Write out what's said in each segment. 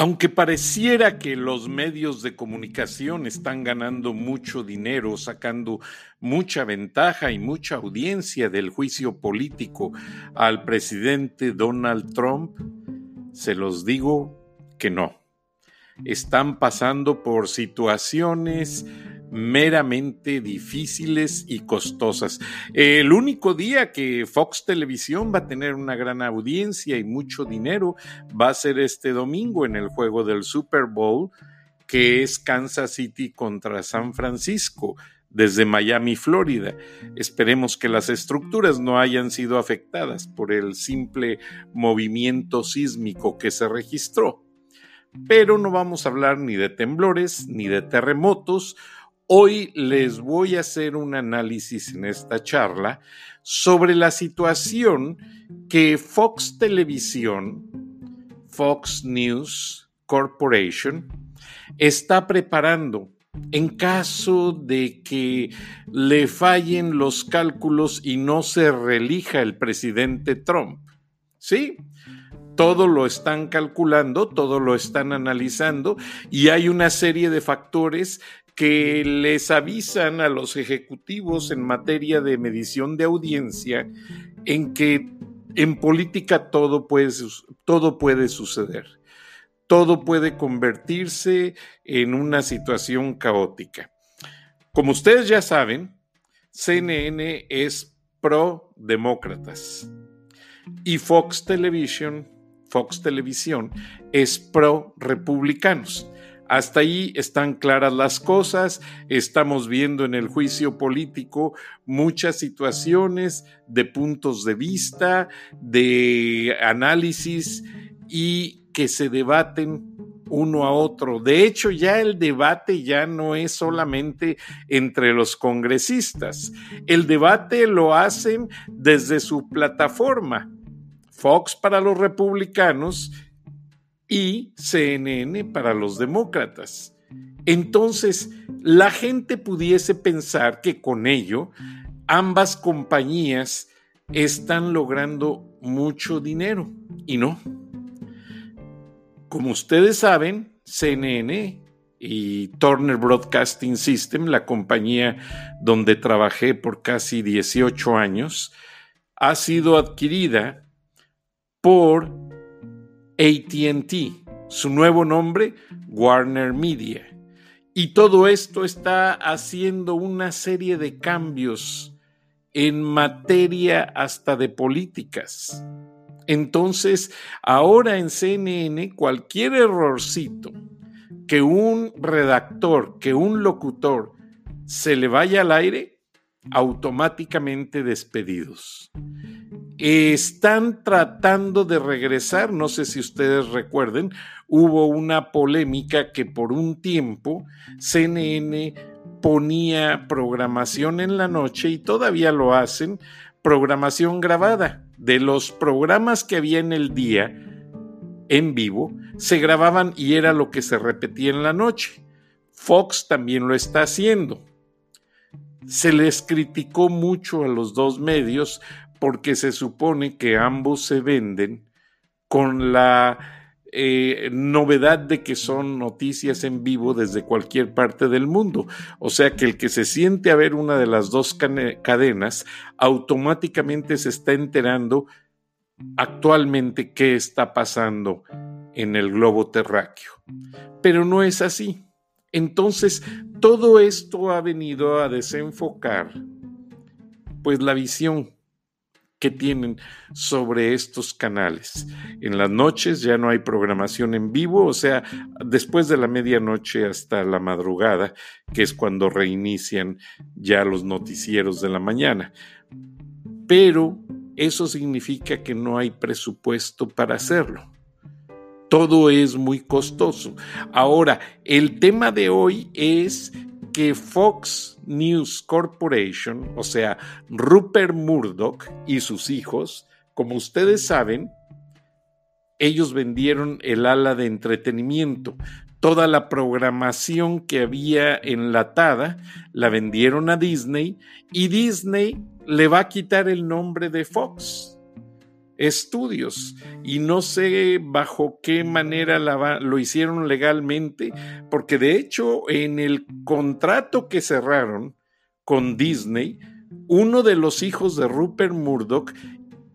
Aunque pareciera que los medios de comunicación están ganando mucho dinero, sacando mucha ventaja y mucha audiencia del juicio político al presidente Donald Trump, se los digo que no. Están pasando por situaciones meramente difíciles y costosas. El único día que Fox Televisión va a tener una gran audiencia y mucho dinero va a ser este domingo en el juego del Super Bowl, que es Kansas City contra San Francisco desde Miami, Florida. Esperemos que las estructuras no hayan sido afectadas por el simple movimiento sísmico que se registró. Pero no vamos a hablar ni de temblores ni de terremotos Hoy les voy a hacer un análisis en esta charla sobre la situación que Fox Televisión, Fox News Corporation, está preparando en caso de que le fallen los cálculos y no se relija el presidente Trump. ¿Sí? todo lo están calculando, todo lo están analizando y hay una serie de factores que les avisan a los ejecutivos en materia de medición de audiencia en que en política todo puede, todo puede suceder. Todo puede convertirse en una situación caótica. Como ustedes ya saben, CNN es pro demócratas y Fox Television, Fox Televisión es pro republicanos. Hasta ahí están claras las cosas, estamos viendo en el juicio político muchas situaciones de puntos de vista, de análisis y que se debaten uno a otro. De hecho, ya el debate ya no es solamente entre los congresistas, el debate lo hacen desde su plataforma. Fox para los republicanos y CNN para los demócratas. Entonces, la gente pudiese pensar que con ello ambas compañías están logrando mucho dinero y no. Como ustedes saben, CNN y Turner Broadcasting System, la compañía donde trabajé por casi 18 años, ha sido adquirida por ATT, su nuevo nombre, Warner Media. Y todo esto está haciendo una serie de cambios en materia hasta de políticas. Entonces, ahora en CNN, cualquier errorcito que un redactor, que un locutor se le vaya al aire, automáticamente despedidos están tratando de regresar, no sé si ustedes recuerden, hubo una polémica que por un tiempo CNN ponía programación en la noche y todavía lo hacen, programación grabada de los programas que había en el día en vivo, se grababan y era lo que se repetía en la noche. Fox también lo está haciendo. Se les criticó mucho a los dos medios porque se supone que ambos se venden con la eh, novedad de que son noticias en vivo desde cualquier parte del mundo. O sea que el que se siente a ver una de las dos cadenas automáticamente se está enterando actualmente qué está pasando en el globo terráqueo. Pero no es así. Entonces, todo esto ha venido a desenfocar pues la visión que tienen sobre estos canales. En las noches ya no hay programación en vivo, o sea, después de la medianoche hasta la madrugada, que es cuando reinician ya los noticieros de la mañana. Pero eso significa que no hay presupuesto para hacerlo. Todo es muy costoso. Ahora, el tema de hoy es que Fox News Corporation, o sea, Rupert Murdoch y sus hijos, como ustedes saben, ellos vendieron el ala de entretenimiento. Toda la programación que había enlatada la vendieron a Disney y Disney le va a quitar el nombre de Fox. Estudios y no sé bajo qué manera lo hicieron legalmente, porque de hecho en el contrato que cerraron con Disney, uno de los hijos de Rupert Murdoch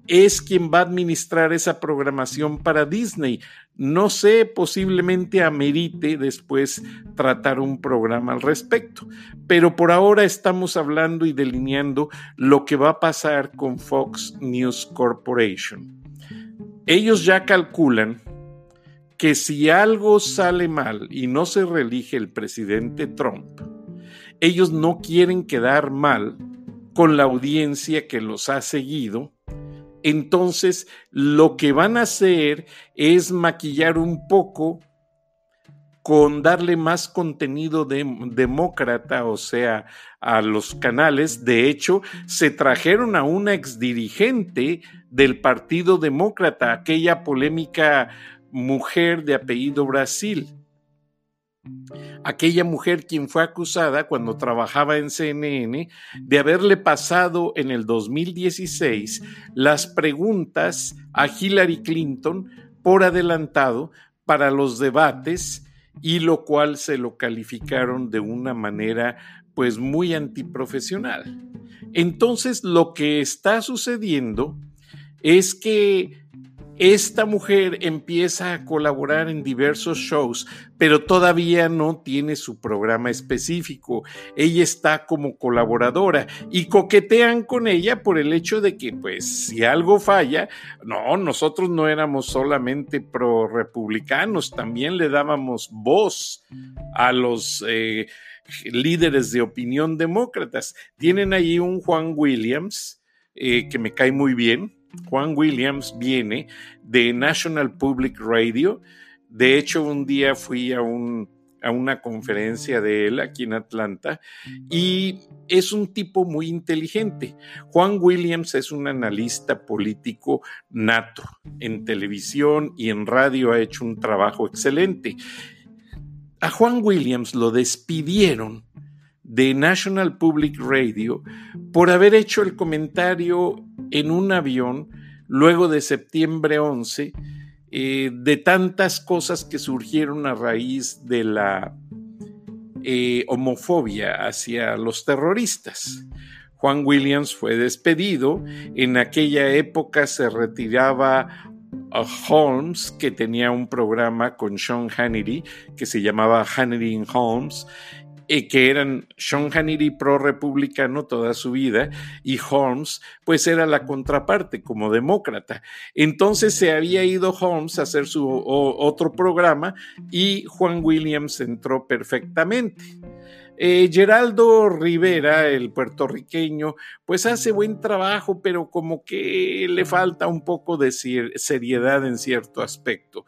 es quien va a administrar esa programación para Disney. No sé, posiblemente amerite después tratar un programa al respecto, pero por ahora estamos hablando y delineando lo que va a pasar con Fox News Corporation. Ellos ya calculan que si algo sale mal y no se reelige el presidente Trump, ellos no quieren quedar mal con la audiencia que los ha seguido entonces lo que van a hacer es maquillar un poco con darle más contenido demócrata, o sea, a los canales. De hecho, se trajeron a una exdirigente del Partido Demócrata, aquella polémica mujer de apellido Brasil aquella mujer quien fue acusada cuando trabajaba en CNN de haberle pasado en el 2016 las preguntas a Hillary Clinton por adelantado para los debates y lo cual se lo calificaron de una manera pues muy antiprofesional. Entonces lo que está sucediendo es que esta mujer empieza a colaborar en diversos shows, pero todavía no tiene su programa específico. Ella está como colaboradora y coquetean con ella por el hecho de que, pues, si algo falla, no, nosotros no éramos solamente pro republicanos, también le dábamos voz a los... Eh, líderes de opinión demócratas. Tienen allí un Juan Williams, eh, que me cae muy bien, Juan Williams viene de National Public Radio. De hecho, un día fui a, a una conferencia de él aquí en Atlanta y es un tipo muy inteligente. Juan Williams es un analista político nato. En televisión y en radio ha hecho un trabajo excelente. A Juan Williams lo despidieron de National Public Radio por haber hecho el comentario en un avión luego de septiembre 11 eh, de tantas cosas que surgieron a raíz de la eh, homofobia hacia los terroristas. Juan Williams fue despedido, en aquella época se retiraba Holmes, que tenía un programa con Sean Hannity, que se llamaba Hannity Holmes, que eran Sean Hannity pro-republicano toda su vida y Holmes pues era la contraparte como demócrata. Entonces se había ido Holmes a hacer su otro programa y Juan Williams entró perfectamente. Eh, Geraldo Rivera, el puertorriqueño, pues hace buen trabajo, pero como que le falta un poco de seriedad en cierto aspecto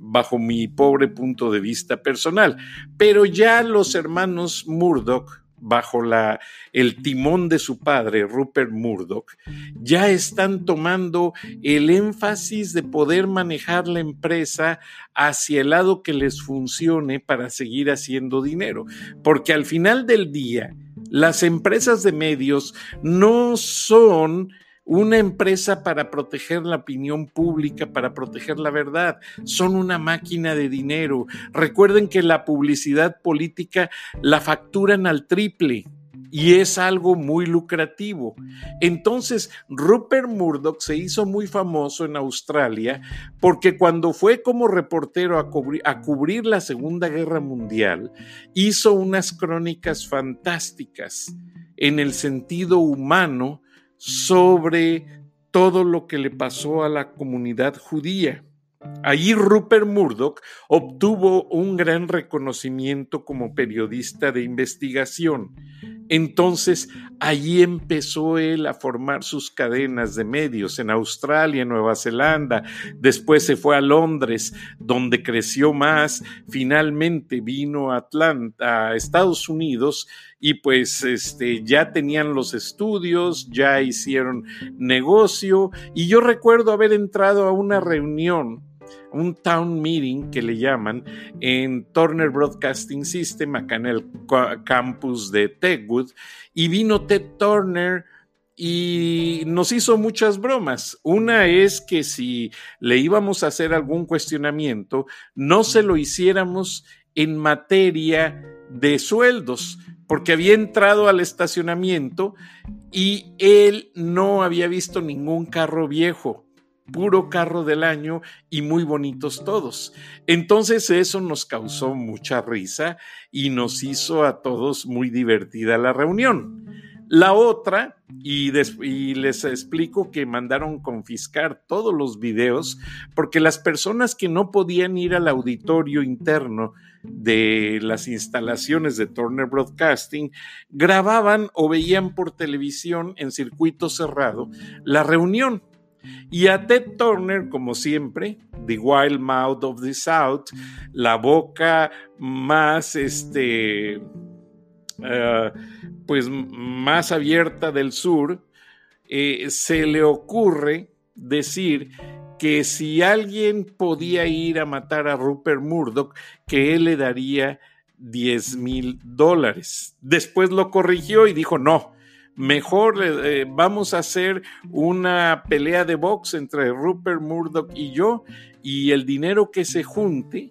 bajo mi pobre punto de vista personal. Pero ya los hermanos Murdoch, bajo la, el timón de su padre, Rupert Murdoch, ya están tomando el énfasis de poder manejar la empresa hacia el lado que les funcione para seguir haciendo dinero. Porque al final del día, las empresas de medios no son una empresa para proteger la opinión pública, para proteger la verdad. Son una máquina de dinero. Recuerden que la publicidad política la facturan al triple y es algo muy lucrativo. Entonces, Rupert Murdoch se hizo muy famoso en Australia porque cuando fue como reportero a, a, cubrir la Segunda Guerra Mundial, hizo unas crónicas fantásticas en el sentido humano sobre todo lo que le pasó a la comunidad judía. Allí Rupert Murdoch obtuvo un gran reconocimiento como periodista de investigación. Entonces, allí empezó él a formar sus cadenas de medios en Australia, Nueva Zelanda, después se fue a Londres, donde creció más, finalmente vino a Atlanta, a Estados Unidos, y pues este, ya tenían los estudios, ya hicieron negocio, y yo recuerdo haber entrado a una reunión un town meeting que le llaman en Turner Broadcasting System, acá en el campus de Techwood, y vino Ted Turner y nos hizo muchas bromas. Una es que si le íbamos a hacer algún cuestionamiento, no se lo hiciéramos en materia de sueldos, porque había entrado al estacionamiento y él no había visto ningún carro viejo, puro carro del año y muy bonitos todos. Entonces eso nos causó mucha risa y nos hizo a todos muy divertida la reunión. La otra, y, les explico que mandaron confiscar todos los videos porque las personas que no podían ir al auditorio interno de las instalaciones de Turner Broadcasting grababan o veían por televisión en circuito cerrado la reunión. Y a Ted Turner, como siempre, The Wild Mouth of the South, la boca más este eh, pues más abierta del sur, eh, se le ocurre decir que si alguien podía ir a matar a Rupert Murdoch, que él le daría 10 mil dólares. Después lo corrigió y dijo, no, mejor eh, vamos a hacer una pelea de box entre Rupert Murdoch y yo y el dinero que se junte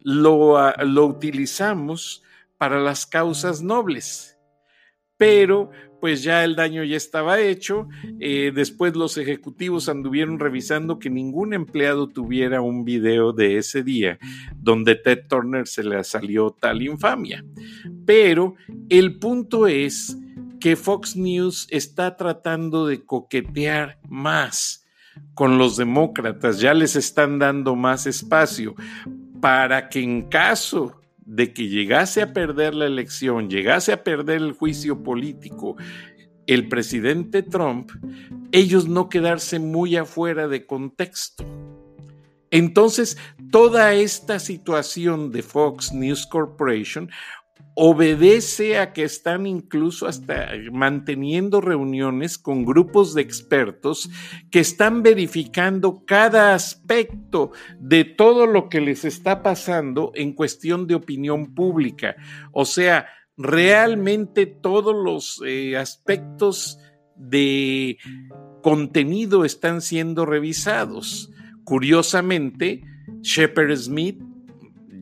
lo, ah, lo utilizamos para las causas nobles. Pero pues ya el daño ya estaba hecho. Eh, después los ejecutivos anduvieron revisando que ningún empleado tuviera un video de ese día donde Ted Turner se le salió tal infamia. Pero el punto es que Fox News está tratando de coquetear más con los demócratas, ya les están dando más espacio para que en caso de que llegase a perder la elección, llegase a perder el juicio político, el presidente Trump, ellos no quedarse muy afuera de contexto. Entonces, toda esta situación de Fox News Corporation obedece a que están incluso hasta manteniendo reuniones con grupos de expertos que están verificando cada aspecto de todo lo que les está pasando en cuestión de opinión pública. O sea, realmente todos los eh, aspectos de contenido están siendo revisados. Curiosamente, Shepard Smith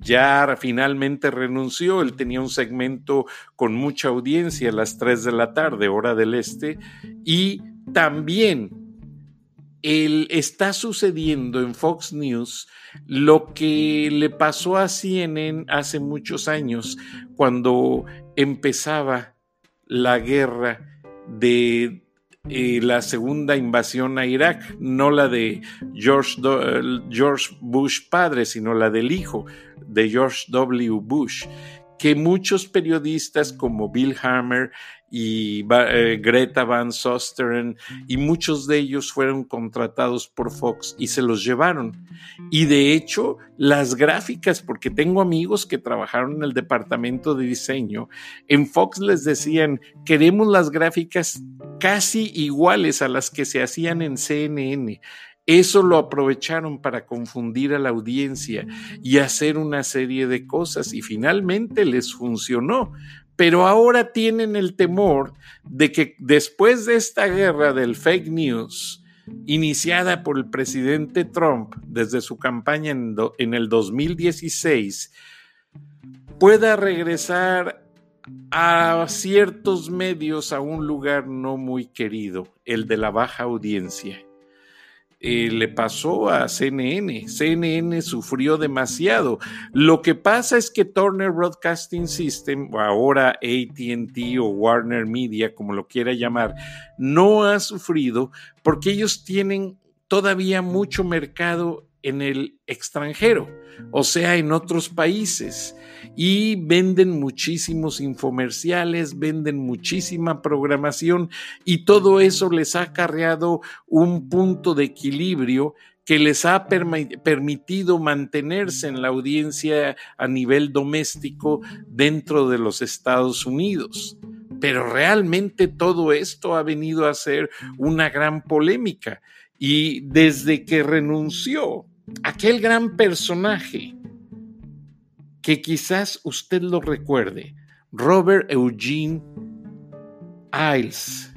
ya finalmente renunció. Él tenía un segmento con mucha audiencia a las 3 de la tarde, hora del este, y también él, está sucediendo en Fox News lo que le pasó a CNN hace muchos años, cuando empezaba la guerra de eh, la segunda invasión a Irak, no la de George, George Bush padre, sino la del hijo de George W. Bush, que muchos periodistas como Bill Hammer y eh, Greta Van Sosteren y muchos de ellos fueron contratados por Fox y se los llevaron. Y de hecho, las gráficas, porque tengo amigos que trabajaron en el departamento de diseño, en Fox les decían, queremos las gráficas casi iguales a las que se hacían en CNN. Eso lo aprovecharon para confundir a la audiencia y hacer una serie de cosas y finalmente les funcionó. Pero ahora tienen el temor de que después de esta guerra del fake news, iniciada por el presidente Trump desde su campaña en, el 2016, pueda regresar a ciertos medios a un lugar no muy querido, el de la baja audiencia. Eh, le pasó a CNN. CNN sufrió demasiado. Lo que pasa es que Turner Broadcasting System, o ahora ATT o Warner Media, como lo quiera llamar, no ha sufrido porque ellos tienen todavía mucho mercado en el extranjero, o sea, en otros países. Y venden muchísimos infomerciales, venden muchísima programación y todo eso les ha acarreado un punto de equilibrio que les ha permitido mantenerse en la audiencia a nivel doméstico dentro de los Estados Unidos. Pero realmente todo esto ha venido a ser una gran polémica y desde que renunció aquel gran personaje que quizás usted lo recuerde, Robert Eugene Iles.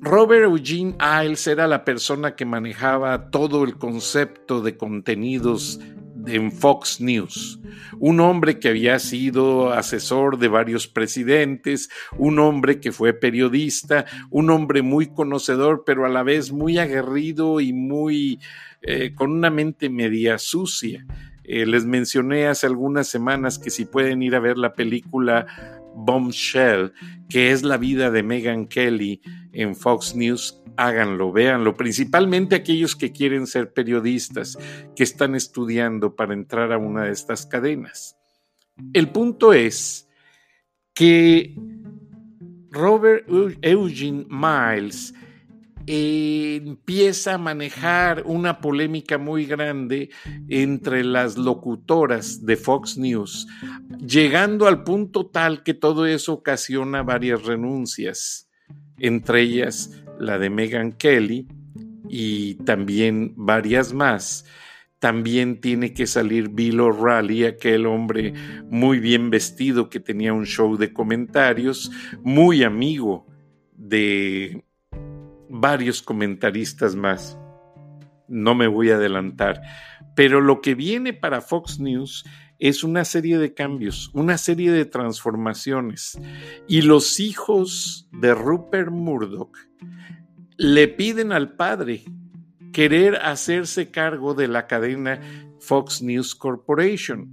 Robert Eugene Iles era la persona que manejaba todo el concepto de contenidos en Fox News. Un hombre que había sido asesor de varios presidentes, un hombre que fue periodista, un hombre muy conocedor, pero a la vez muy aguerrido y muy eh, con una mente media sucia. Eh, les mencioné hace algunas semanas que si pueden ir a ver la película Bombshell, que es la vida de Megan Kelly en Fox News, háganlo, véanlo, principalmente aquellos que quieren ser periodistas, que están estudiando para entrar a una de estas cadenas. El punto es que Robert Eugene Miles empieza a manejar una polémica muy grande entre las locutoras de Fox News, llegando al punto tal que todo eso ocasiona varias renuncias, entre ellas la de Megan Kelly y también varias más. También tiene que salir Bill O'Reilly, aquel hombre muy bien vestido que tenía un show de comentarios, muy amigo de varios comentaristas más. No me voy a adelantar. Pero lo que viene para Fox News es una serie de cambios, una serie de transformaciones. Y los hijos de Rupert Murdoch le piden al padre querer hacerse cargo de la cadena Fox News Corporation,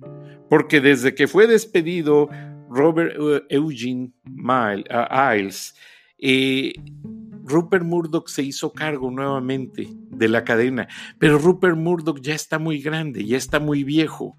porque desde que fue despedido Robert Eugene Miles, eh, Rupert Murdoch se hizo cargo nuevamente de la cadena, pero Rupert Murdoch ya está muy grande, ya está muy viejo.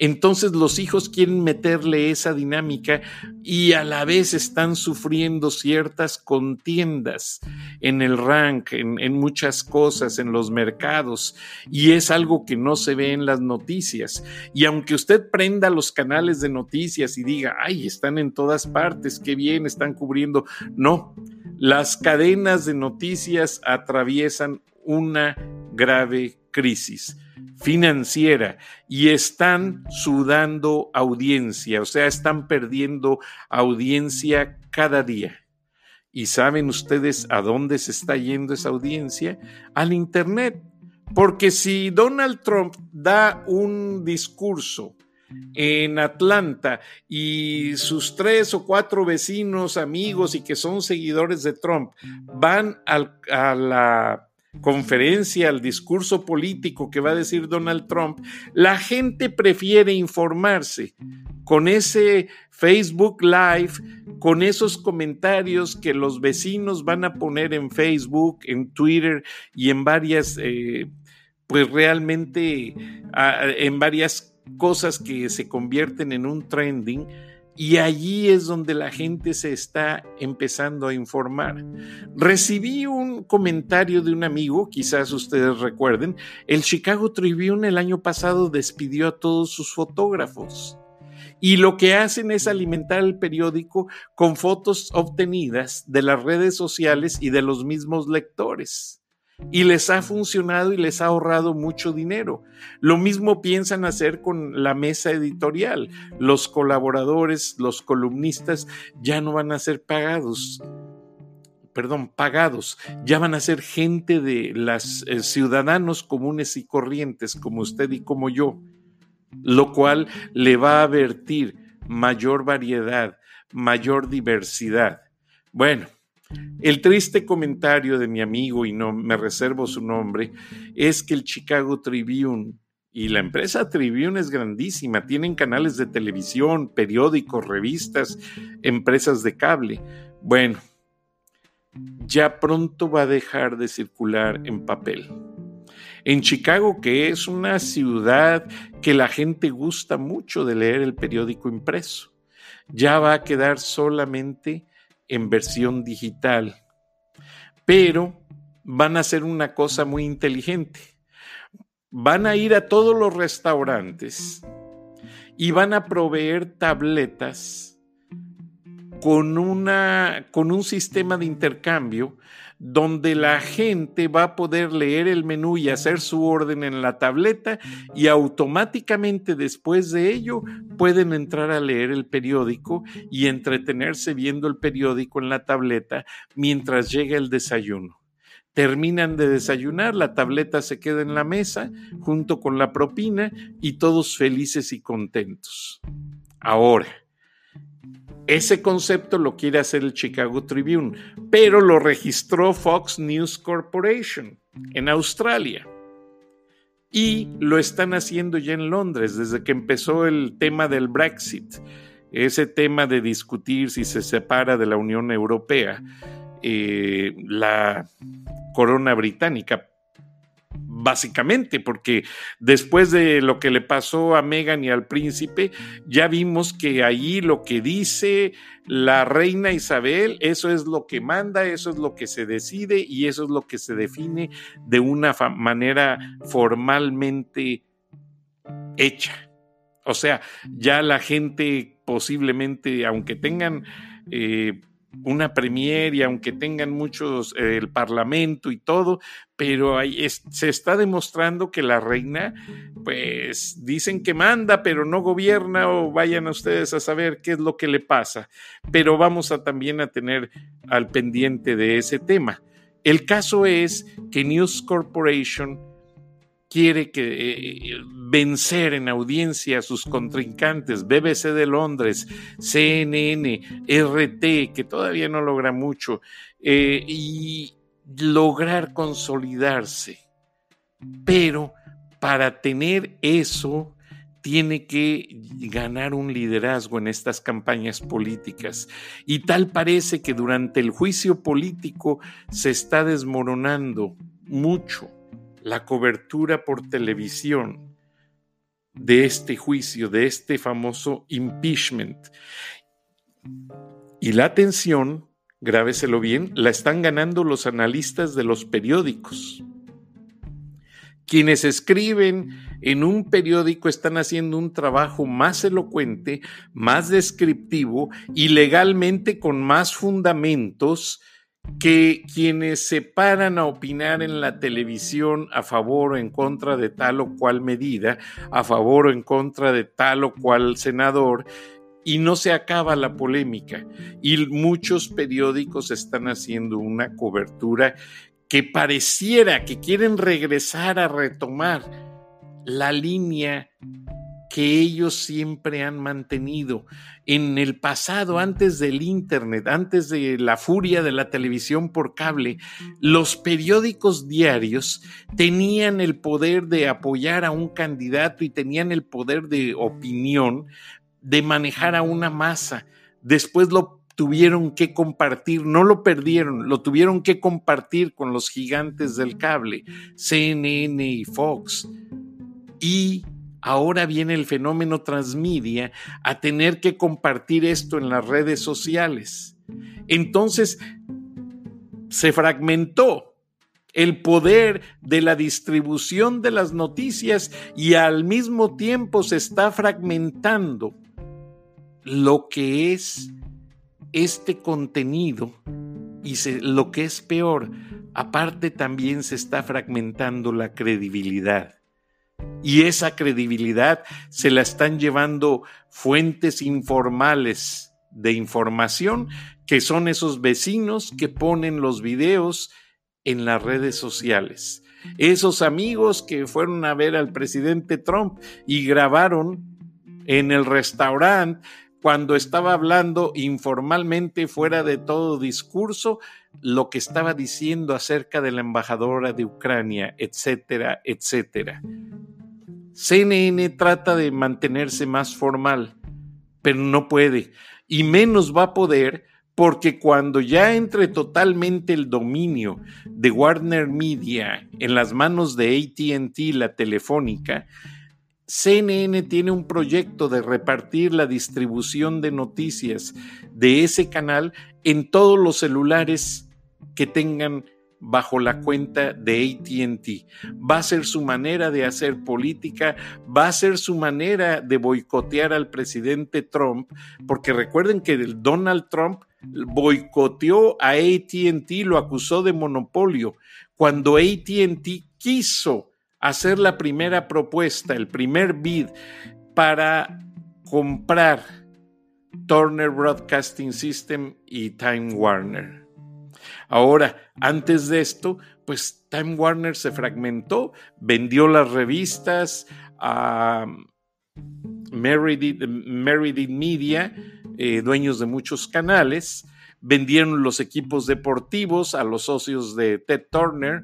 Entonces los hijos quieren meterle esa dinámica y a la vez están sufriendo ciertas contiendas en el rank, en, muchas cosas, en los mercados, y es algo que no se ve en las noticias. Y aunque usted prenda los canales de noticias y diga, ay, están en todas partes, qué bien, están cubriendo, no, las cadenas de noticias atraviesan una grave crisis financiera y están sudando audiencia, o sea, están perdiendo audiencia cada día. ¿Y saben ustedes a dónde se está yendo esa audiencia? Al Internet. Porque si Donald Trump da un discurso en Atlanta y sus tres o cuatro vecinos, amigos y que son seguidores de Trump van a la conferencia, al discurso político que va a decir Donald Trump, la gente prefiere informarse con ese Facebook Live, con esos comentarios que los vecinos van a poner en Facebook, en Twitter y en varias, eh, pues realmente en varias cosas que se convierten en un trending y allí es donde la gente se está empezando a informar. Recibí un comentario de un amigo, quizás ustedes recuerden, el Chicago Tribune el año pasado despidió a todos sus fotógrafos. Y lo que hacen es alimentar el periódico con fotos obtenidas de las redes sociales y de los mismos lectores y les ha funcionado y les ha ahorrado mucho dinero. Lo mismo piensan hacer con la mesa editorial. Los colaboradores, los columnistas ya no van a ser pagados perdón, pagados, ya van a ser gente de los eh, ciudadanos comunes y corrientes como usted y como yo, lo cual le va a vertir mayor variedad, mayor diversidad. Bueno, el triste comentario de mi amigo, y no me reservo su nombre, es que el Chicago Tribune y la empresa Tribune es grandísima, tienen canales de televisión, periódicos, revistas, empresas de cable. Bueno, ya pronto va a dejar de circular en papel. En Chicago, que es una ciudad que la gente gusta mucho de leer el periódico impreso, ya va a quedar solamente en versión digital, pero van a hacer una cosa muy inteligente. Van a ir a todos los restaurantes y van a proveer tabletas con, una, con un sistema de intercambio donde la gente va a poder leer el menú y hacer su orden en la tableta y automáticamente después de ello pueden entrar a leer el periódico y entretenerse viendo el periódico en la tableta mientras llega el desayuno. Terminan de desayunar, la tableta se queda en la mesa junto con la propina y todos felices y contentos. Ahora, ese concepto lo quiere hacer el Chicago Tribune, pero lo registró Fox News Corporation en Australia. Y lo están haciendo ya en Londres desde que empezó el tema del Brexit, ese tema de discutir si se separa de la Unión Europea, eh, la corona británica básicamente, porque después de lo que le pasó a Meghan y al príncipe, ya vimos que ahí lo que dice la reina Isabel, eso es lo que manda, eso es lo que se decide y eso es lo que se define de una manera formalmente hecha. O sea, ya la gente posiblemente, aunque tengan... Eh, una premier y aunque tengan muchos el parlamento y todo, pero ahí se está demostrando que la reina, pues dicen que manda, pero no gobierna o vayan a ustedes a saber qué es lo que le pasa. Pero vamos a también a tener al pendiente de ese tema. El caso es que News Corporation quiere que, eh, vencer en audiencia a sus contrincantes, BBC de Londres, CNN, RT, que todavía no logra mucho, eh, y lograr consolidarse. Pero para tener eso, tiene que ganar un liderazgo en estas campañas políticas. Y tal parece que durante el juicio político se está desmoronando mucho la cobertura por televisión de este juicio, de este famoso impeachment. Y la atención, grábeselo bien, la están ganando los analistas de los periódicos. Quienes escriben en un periódico están haciendo un trabajo más elocuente, más descriptivo y legalmente con más fundamentos que quienes se paran a opinar en la televisión a favor o en contra de tal o cual medida, a favor o en contra de tal o cual senador, y no se acaba la polémica. Y muchos periódicos están haciendo una cobertura que pareciera que quieren regresar a retomar la línea que ellos siempre han mantenido. En el pasado, antes del Internet, antes de la furia de la televisión por cable, los periódicos diarios tenían el poder de apoyar a un candidato y tenían el poder de opinión de manejar a una masa. Después lo tuvieron que compartir, no lo perdieron, lo tuvieron que compartir con los gigantes del cable, CNN y Fox. Y ahora viene el fenómeno transmedia a tener que compartir esto en las redes sociales. Entonces, se fragmentó el poder de la distribución de las noticias y al mismo tiempo se está fragmentando lo que es este contenido y lo que es peor, aparte también se está fragmentando la credibilidad. Y esa credibilidad se la están llevando fuentes informales de información, que son esos vecinos que ponen los videos en las redes sociales. Esos amigos que fueron a ver al presidente Trump y grabaron en el restaurante cuando estaba hablando informalmente fuera de todo discurso lo que estaba diciendo acerca de la embajadora de Ucrania, etcétera, etcétera. CNN trata de mantenerse más formal, pero no puede, y menos va a poder porque cuando ya entre totalmente el dominio de Warner Media en las manos de ATT, la telefónica, CNN tiene un proyecto de repartir la distribución de noticias de ese canal en todos los celulares que tengan bajo la cuenta de ATT. Va a ser su manera de hacer política, va a ser su manera de boicotear al presidente Trump, porque recuerden que Donald Trump boicoteó a ATT, lo acusó de monopolio. Cuando ATT quiso hacer la primera propuesta, el primer bid para comprar Turner Broadcasting System y Time Warner. Ahora, antes de esto, pues Time Warner se fragmentó, vendió las revistas a Meredith, Media, eh, dueños de muchos canales, vendieron los equipos deportivos a los socios de Ted Turner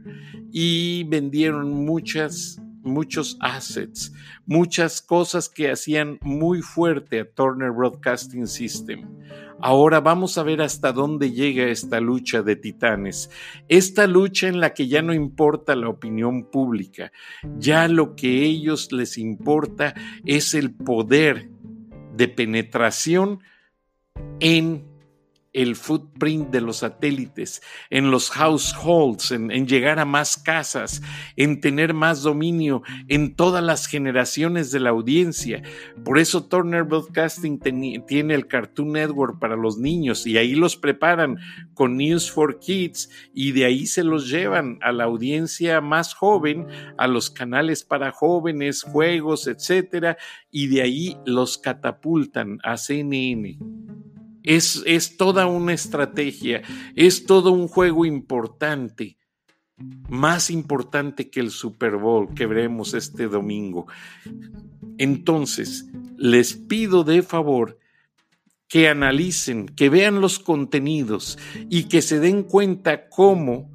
y vendieron muchas muchos assets, muchas cosas que hacían muy fuerte a Turner Broadcasting System. Ahora vamos a ver hasta dónde llega esta lucha de titanes, esta lucha en la que ya no importa la opinión pública, ya lo que a ellos les importa es el poder de penetración en el footprint de los satélites, en los households, en, llegar a más casas, en tener más dominio en todas las generaciones de la audiencia. Por eso Turner Broadcasting tiene el Cartoon Network para los niños y ahí los preparan con News for Kids y de ahí se los llevan a la audiencia más joven, a los canales para jóvenes, juegos, etcétera, y de ahí los catapultan a CNN. Es, toda una estrategia, es todo un juego importante, más importante que el Super Bowl que veremos este domingo. Entonces, les pido de favor que analicen, que vean los contenidos y que se den cuenta cómo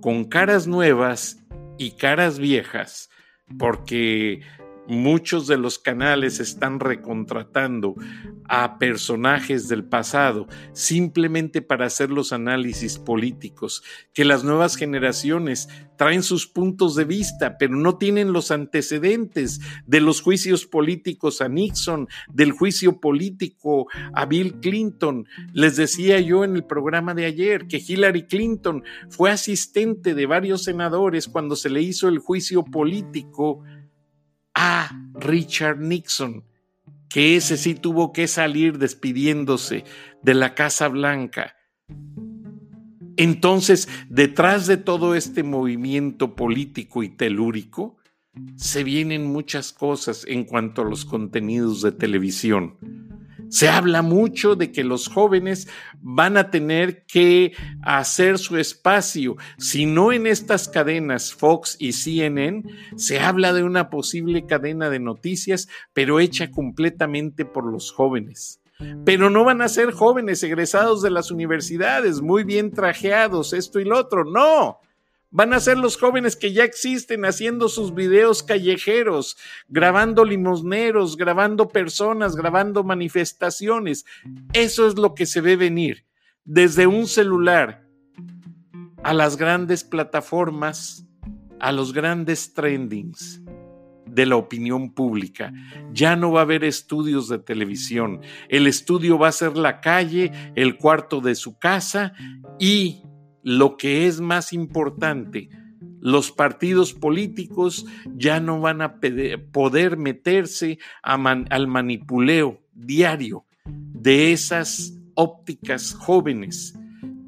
con caras nuevas y caras viejas, porque Muchos de los canales están recontratando a personajes del pasado simplemente para hacer los análisis políticos, que las nuevas generaciones traen sus puntos de vista, pero no tienen los antecedentes de los juicios políticos a Nixon, del juicio político a Bill Clinton. Les decía yo en el programa de ayer que Hillary Clinton fue asistente de varios senadores cuando se le hizo el juicio político a Richard Nixon, que ese sí tuvo que salir despidiéndose de la Casa Blanca. Entonces, detrás de todo este movimiento político y telúrico, se vienen muchas cosas en cuanto a los contenidos de televisión. Se habla mucho de que los jóvenes van a tener que hacer su espacio. Si no en estas cadenas Fox y CNN, se habla de una posible cadena de noticias, pero hecha completamente por los jóvenes. Pero no van a ser jóvenes egresados de las universidades, muy bien trajeados, esto y lo otro. No, Van a ser los jóvenes que ya existen haciendo sus videos callejeros, grabando limosneros, grabando personas, grabando manifestaciones. Eso es lo que se ve venir. Desde un celular a las grandes plataformas, a los grandes trendings de la opinión pública. Ya no va a haber estudios de televisión. El estudio va a ser la calle, el cuarto de su casa y lo que es más importante, los partidos políticos ya no van a poder meterse al manipuleo diario de esas ópticas jóvenes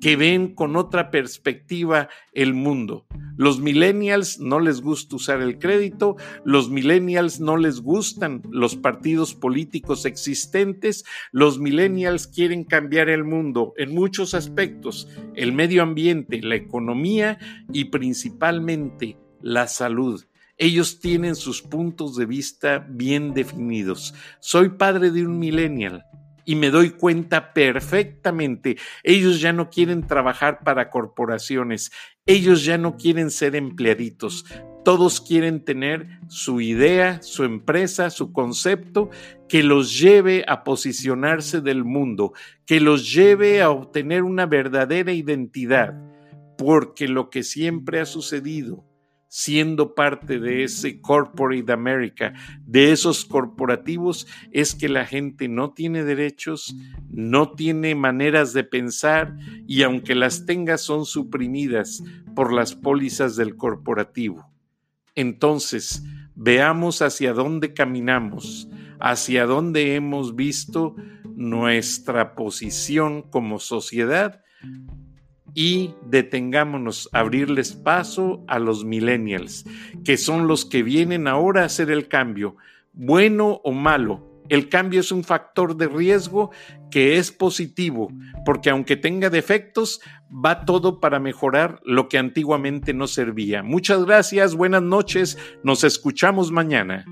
que ven con otra perspectiva el mundo. Los millennials no les gusta usar el crédito, los millennials no les gustan los partidos políticos existentes, los millennials quieren cambiar el mundo en muchos aspectos, el medio ambiente, la economía y principalmente la salud. Ellos tienen sus puntos de vista bien definidos. Soy padre de un millennial y me doy cuenta perfectamente. Ellos ya no quieren trabajar para corporaciones, ellos ya no quieren ser empleaditos, todos quieren tener su idea, su empresa, su concepto que los lleve a posicionarse del mundo, que los lleve a obtener una verdadera identidad, porque lo que siempre ha sucedido siendo parte de ese corporate America, de esos corporativos, es que la gente no tiene derechos, no tiene maneras de pensar y aunque las tenga son suprimidas por las pólizas del corporativo. Entonces, veamos hacia dónde caminamos, hacia dónde hemos visto nuestra posición como sociedad y detengámonos a abrirles paso a los millennials, que son los que vienen ahora a hacer el cambio, bueno o malo. El cambio es un factor de riesgo que es positivo, porque aunque tenga defectos, va todo para mejorar lo que antiguamente no servía. Muchas gracias, buenas noches, nos escuchamos mañana.